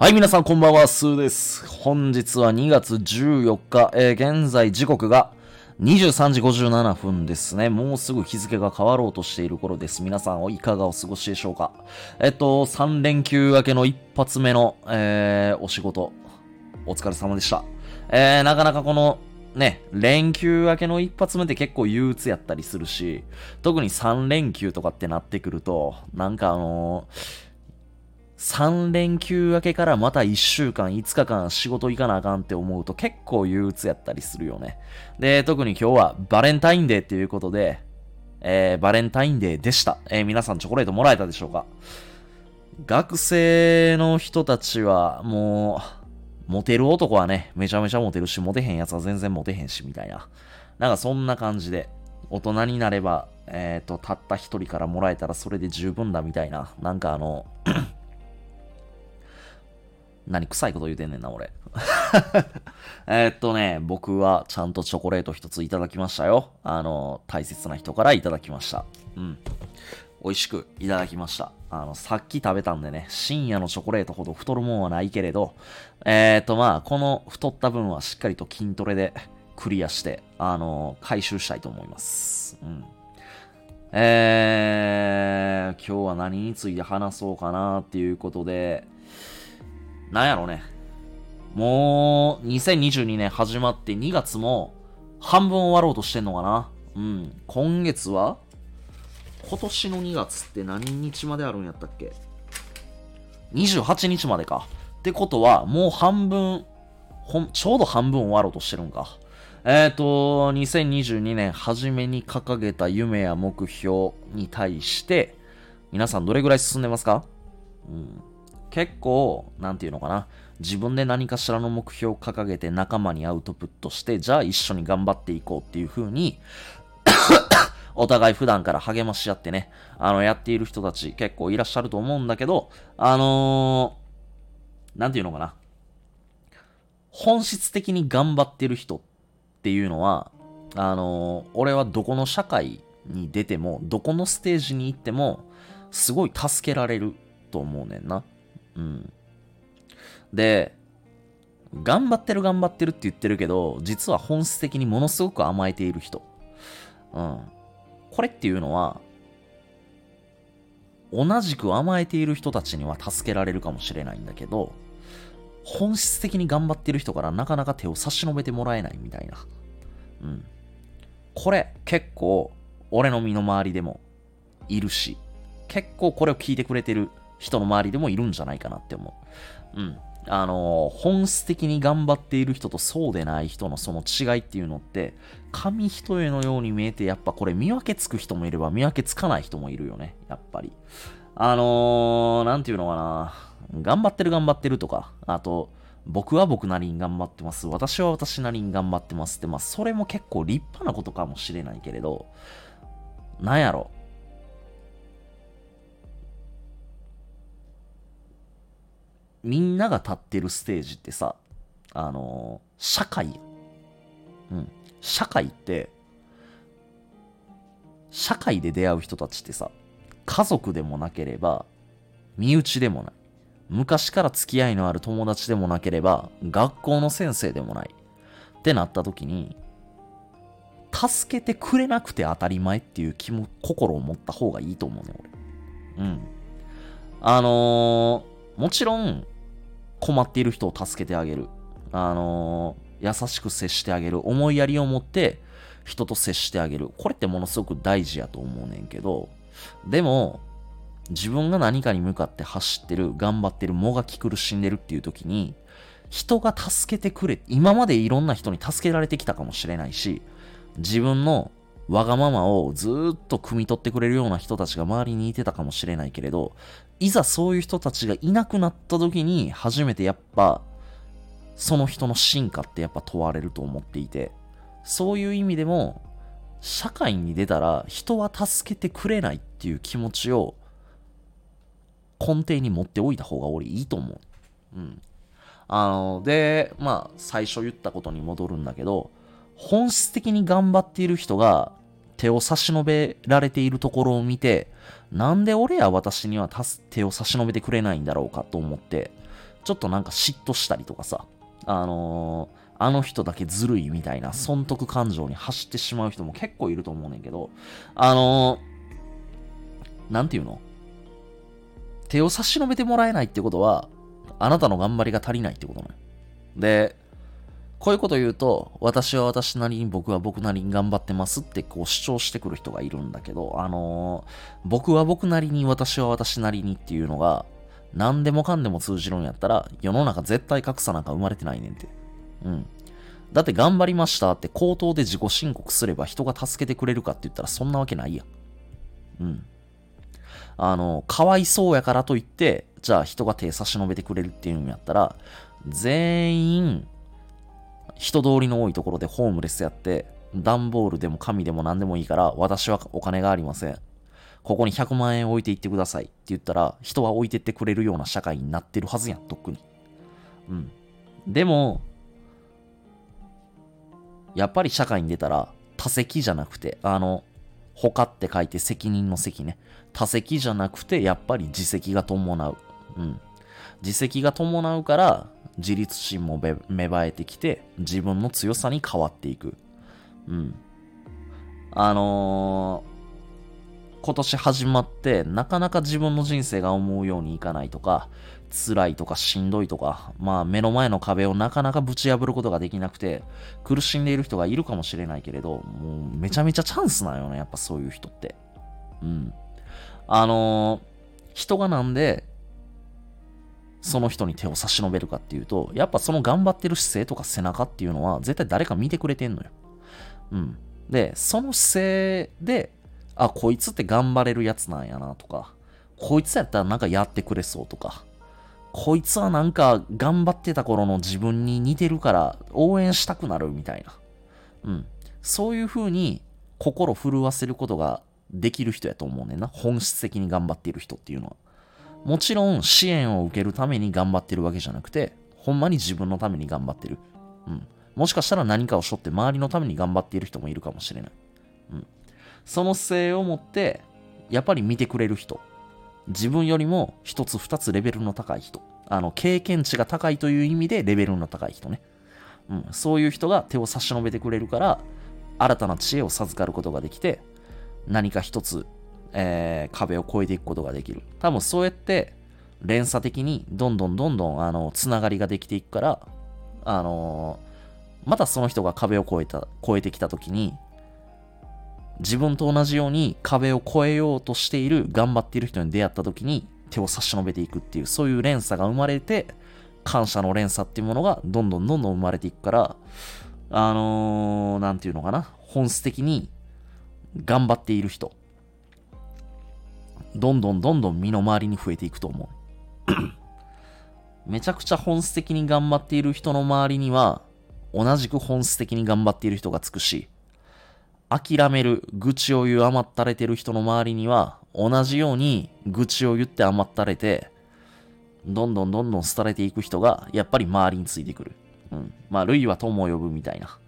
はい、皆さんこんばんは、スーです。本日は2月14日、えー現在時刻が23時57分ですね。もうすぐ日付が変わろうとしている頃です。皆さんいかがお過ごしでしょうかえっと、3連休明けの一発目の、えーお仕事、お疲れ様でした。えーなかなかこの、ね、連休明けの一発目って結構憂鬱やったりするし、特に3連休とかってなってくると、なんかあのー3連休明けからまた1週間、5日間仕事行かなあかんって思うと結構憂鬱やったりするよね。で、特に今日はバレンタインデーっていうことで、えーバレンタインデーでした。えー皆さんチョコレートもらえたでしょうか？学生の人たちはもう、モテる男はね、めちゃめちゃモテるし、モテへんやつは全然モテへんし、みたいな。なんかそんな感じで、大人になれば、えっ、と、たった一人からもらえたらそれで十分だみたいな。なんかあの、何臭いこと言うてんねんな、俺。えっとね、僕はちゃんとチョコレート一ついただきましたよ。あの、大切な人からいただきました。うん。美味しくいただきました。あの、さっき食べたんでね、深夜のチョコレートほど太るもんはないけれど、えーっとまあ、この太った分はしっかりと筋トレでクリアして、あの、回収したいと思います。うん。えー、今日は何について話そうかなっていうことで、なんやろね。もう、2022年始まって2月も半分終わろうとしてんのかな。うん。今月は今年の2月って何日まであるんやったっけ ?28 日までか。ってことは、もう半分、ほん、ちょうど半分終わろうとしてるんか。えっ、ー、と、2022年初めに掲げた夢や目標に対して、皆さんどれぐらい進んでますか？うん。結構、なんていうのかな。自分で何かしらの目標を掲げて仲間にアウトプットして、じゃあ一緒に頑張っていこうっていう風に、お互い普段から励まし合ってね、あの、やっている人たち結構いらっしゃると思うんだけど、あのー、なんていうのかな。本質的に頑張ってる人っていうのは、あのー俺はどこの社会に出ても、どこのステージに行っても、すごい助けられると思うねんな。うん。で、頑張ってる頑張ってるって言ってるけど、実は本質的にものすごく甘えている人。うん。これっていうのは、同じく甘えている人たちには助けられるかもしれないんだけど、本質的に頑張ってる人からなかなか手を差し伸べてもらえないみたいな。うん。これ結構俺の身の回りでもいるし、結構これを聞いてくれてる人の周りでもいるんじゃないかなって思う。うん。あの本質的に頑張っている人とそうでない人のその違いっていうのって、紙一重のように見えて、やっぱこれ見分けつく人もいれば見分けつかない人もいるよね。やっぱり。あのー、なんていうのかな。頑張ってる頑張ってるとか、あと、僕は僕なりに頑張ってます。私は私なりに頑張ってますって、まあ、それも結構立派なことかもしれないけれど、なんやろ。みんなが立ってるステージってさ、あのー社会うん。社会って、社会で出会う人たちってさ、家族でもなければ、身内でもない。昔から付き合いのある友達でもなければ、学校の先生でもない。ってなった時に、助けてくれなくて当たり前っていう気も、心を持った方がいいと思うね、俺。うん。あのーもちろん、困っている人を助けてあげる。あのー優しく接してあげる。思いやりを持って、人と接してあげる。これってものすごく大事やと思うねんけど、でも、自分が何かに向かって走ってる、頑張ってる、もがき苦しんでるっていう時に、人が助けてくれ、今までいろんな人に助けられてきたかもしれないし、自分のわがままをずっと汲み取ってくれるような人たちが周りにいてたかもしれないけれど、いざそういう人たちがいなくなった時に、初めてやっぱ、その人の進化ってやっぱ問われると思っていて、そういう意味でも、社会に出たら人は助けてくれないっていう気持ちを根底に持っておいた方が俺いいと思う。うん。あの、で、まあ、最初言ったことに戻るんだけど、本質的に頑張っている人が手を差し伸べられているところを見て、なんで俺や私には手を差し伸べてくれないんだろうかと思って、ちょっとなんか嫉妬したりとかさ、あのーあの人だけずるいみたいな損得感情に走ってしまう人も結構いると思うねんけど、あのー、なんていうの？手を差し伸べてもらえないってことは、あなたの頑張りが足りないってことね。で、こういうこと言うと、私は私なりに僕は僕なりに頑張ってますってこう主張してくる人がいるんだけど、あのー、僕は僕なりに私は私なりにっていうのが、何でもかんでも通じるんやったら、世の中絶対格差なんか生まれてないねんって。うん。だって頑張りましたって口頭で自己申告すれば人が助けてくれるかって言ったらそんなわけないやん。うん。あの、かわいそうやからといって、じゃあ人が手差し伸べてくれるっていうんやったら、全員、人通りの多いところでホームレスやって、段ボールでも紙でも何でもいいから、私はお金がありません。ここに100万円置いていってくださいって言ったら、人は置いてってくれるような社会になってるはずやん、とっくに。うん。でも、やっぱり社会に出たら、多責じゃなくて、あの、他って書いて責任の責ね。多責じゃなくて、やっぱり自責が伴う。うん。自責が伴うから、自立心も芽生えてきて、自分の強さに変わっていく。うん。あのー今年始まってなかなか自分の人生が思うようにいかないとか、辛いとかしんどいとか、まあ目の前の壁をなかなかぶち破ることができなくて、苦しんでいる人がいるかもしれないけれど、もうめちゃめちゃチャンスなんよね、やっぱそういう人って。うん。あのー、人がなんで、その人に手を差し伸べるかっていうと、やっぱその頑張ってる姿勢とか背中っていうのは絶対誰か見てくれてんのよ。うん。で、その姿勢であ、こいつって頑張れるやつなんやなとか、こいつやったらなんかやってくれそうとか、こいつはなんか頑張ってた頃の自分に似てるから応援したくなるみたいな。うん。そういう風に心震わせることができる人やと思うねんな。本質的に頑張っている人っていうのは。もちろん支援を受けるために頑張ってるわけじゃなくて、ほんまに自分のために頑張ってる。うん。もしかしたら何かを背負って周りのために頑張っている人もいるかもしれない。うん。その姿勢を持って、やっぱり見てくれる人。自分よりも一つ二つレベルの高い人。あの、経験値が高いという意味でレベルの高い人ね。うん、そういう人が手を差し伸べてくれるから、新たな知恵を授かることができて、何か一つ、えー、壁を越えていくことができる。多分そうやって、連鎖的にどんどんどんどん、あの、つながりができていくから、あのー、またその人が壁を越えた、越えてきた時に、自分と同じように壁を越えようとしている、頑張っている人に出会った時に手を差し伸べていくっていう、そういう連鎖が生まれて、感謝の連鎖っていうものがどんどんどんどん生まれていくから、あのー、ていうのかな、本質的に頑張っている人、どんどんどんどん身の回りに増えていくと思う。めちゃくちゃ本質的に頑張っている人の周りには、同じく本質的に頑張っている人がつくし、諦める、愚痴を言う甘ったれてる人の周りには、同じように愚痴を言って甘ったれて、どんどんどんどん廃れていく人が、やっぱり周りについてくる。うん。まあ、類は友を呼ぶみたいな。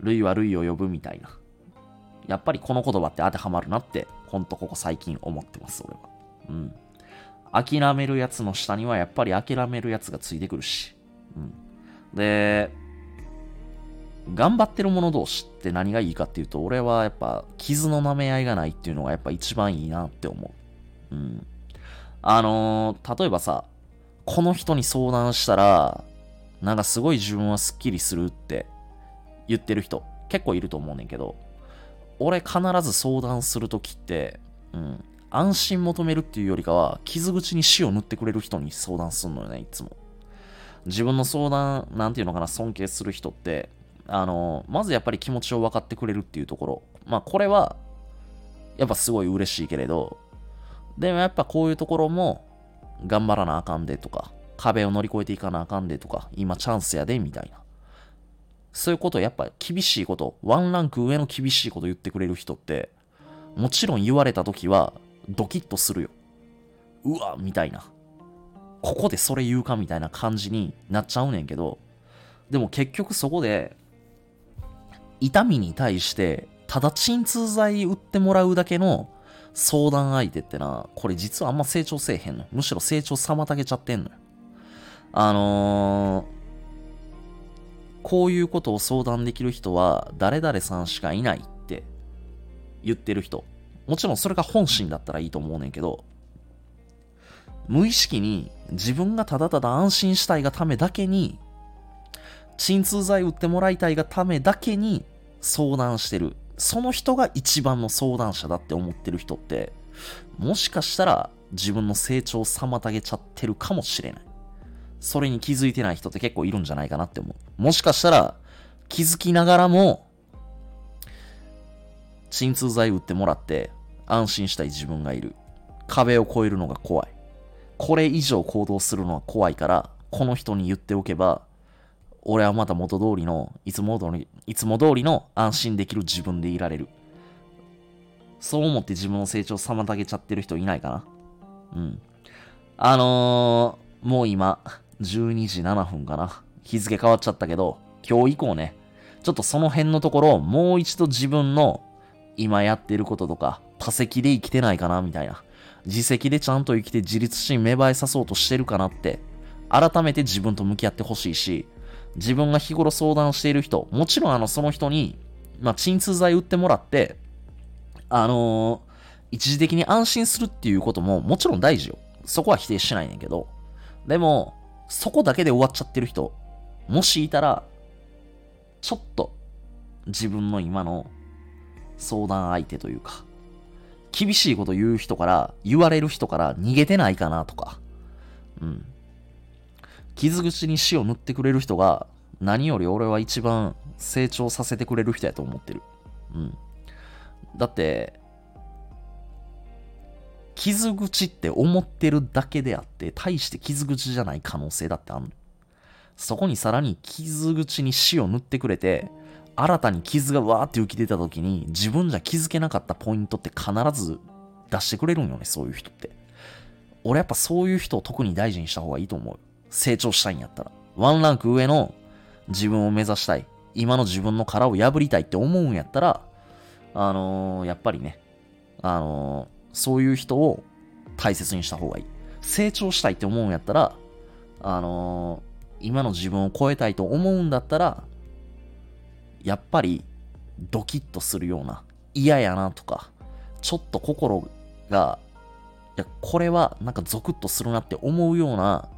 類は類を呼ぶみたいな。やっぱりこの言葉って当てはまるなって、ほんとここ最近思ってます、俺は。うん。諦めるやつの下にはやっぱり諦めるやつがついてくるし。うん。で、頑張ってる者同士って何がいいかっていうと、俺はやっぱ傷の舐め合いがないっていうのがやっぱ一番いいなって思う。うん。あのー、例えばさ、この人に相談したら、なんかすごい自分はスッキリするって言ってる人結構いると思うねんけど、俺必ず相談するときって、うん、安心求めるっていうよりかは、傷口に死を塗ってくれる人に相談すんのよね、いつも。自分の相談、なんていうのかな、尊敬する人って、あの、まずやっぱり気持ちを分かってくれるっていうところ。まあ、これは、やっぱすごい嬉しいけれど、でもやっぱこういうところも、頑張らなあかんでとか、壁を乗り越えていかなあかんでとか、今チャンスやで、みたいな。そういうことやっぱ厳しいこと、ワンランク上の厳しいこと言ってくれる人って、もちろん言われた時は、ドキッとするよ。うわ、みたいな。ここでそれ言うかみたいな感じになっちゃうねんけど、でも結局そこで、痛みに対して、ただ鎮痛剤売ってもらうだけの相談相手ってな、これ実はあんま成長せえへんの。むしろ成長妨げちゃってんのよ。あのーこういうことを相談できる人は誰々さんしかいないって言ってる人。もちろんそれが本心だったらいいと思うねんけど、無意識に自分がただただ安心したいがためだけに、鎮痛剤打ってもらいたいがためだけに相談してる。その人が一番の相談者だって思ってる人って、もしかしたら自分の成長を妨げちゃってるかもしれない。それに気づいてない人って結構いるんじゃないかなって思う。もしかしたら気づきながらも、鎮痛剤打ってもらって安心したい自分がいる。壁を越えるのが怖い。これ以上行動するのは怖いから、この人に言っておけば、俺はまた元通りの、いつも通り、いつも通りの安心できる自分でいられる。そう思って自分の成長を妨げちゃってる人いないかなうん。あのー、もう今、12時7分かな。日付変わっちゃったけど、今日以降ね、ちょっとその辺のところをもう一度自分の今やってることとか、他責で生きてないかなみたいな。自責でちゃんと生きて自立心芽生えさそうとしてるかなって、改めて自分と向き合ってほしいし、自分が日頃相談している人、もちろんあの、その人に、まあ、鎮痛剤打ってもらって、あのー、一時的に安心するっていうことももちろん大事よ。そこは否定しないねんけど。でも、そこだけで終わっちゃってる人、もしいたら、ちょっと自分の今の相談相手というか、厳しいこと言う人から、言われる人から逃げてないかなとか、うん。傷口に死を塗ってくれる人が、何より俺は一番成長させてくれる人やと思ってる。うん。だって、傷口って思ってるだけであって、大して傷口じゃない可能性だってあるそこにさらに傷口に死を塗ってくれて、新たに傷がわーって浮き出た時に、自分じゃ気づけなかったポイントって必ず出してくれるんよね、そういう人って。俺やっぱそういう人を特に大事にした方がいいと思う。成長したいんやったら。ワンランク上の自分を目指したい。今の自分の殻を破りたいって思うんやったら、あのー、やっぱりね、あのーそういう人を大切にした方がいい。成長したいって思うんやったら、あのー、今の自分を超えたいと思うんだったら、やっぱりドキッとするような、嫌やなとか、ちょっと心が、いや、これはなんかゾクッとするなって思うような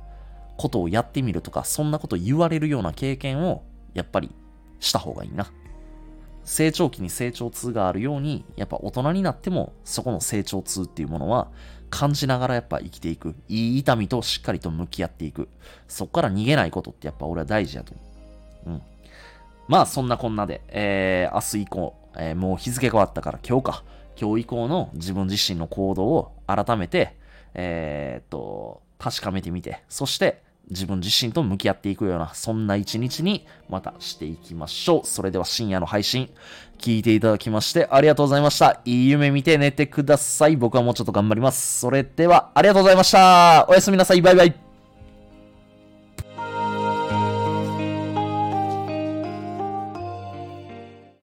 ことをやってみるとか、そんなこと言われるような経験を、やっぱりした方がいいな。成長期に成長痛があるように、やっぱ大人になっても、そこの成長痛っていうものは、感じながらやっぱ生きていく。いい痛みとしっかりと向き合っていく。そっから逃げないことってやっぱ俺は大事やと思う。うん。まあそんなこんなで、えー、明日以降、えー、もう日付変わったから今日か。今日以降の自分自身の行動を改めて、えー、っと、確かめてみて、そして自分自身と向き合っていくような、そんな一日にまたしていきましょう。それでは深夜の配信、聞いていただきましてありがとうございました。いい夢見て寝てください。僕はもうちょっと頑張ります。それでは、ありがとうございました。おやすみなさい。バイバイ。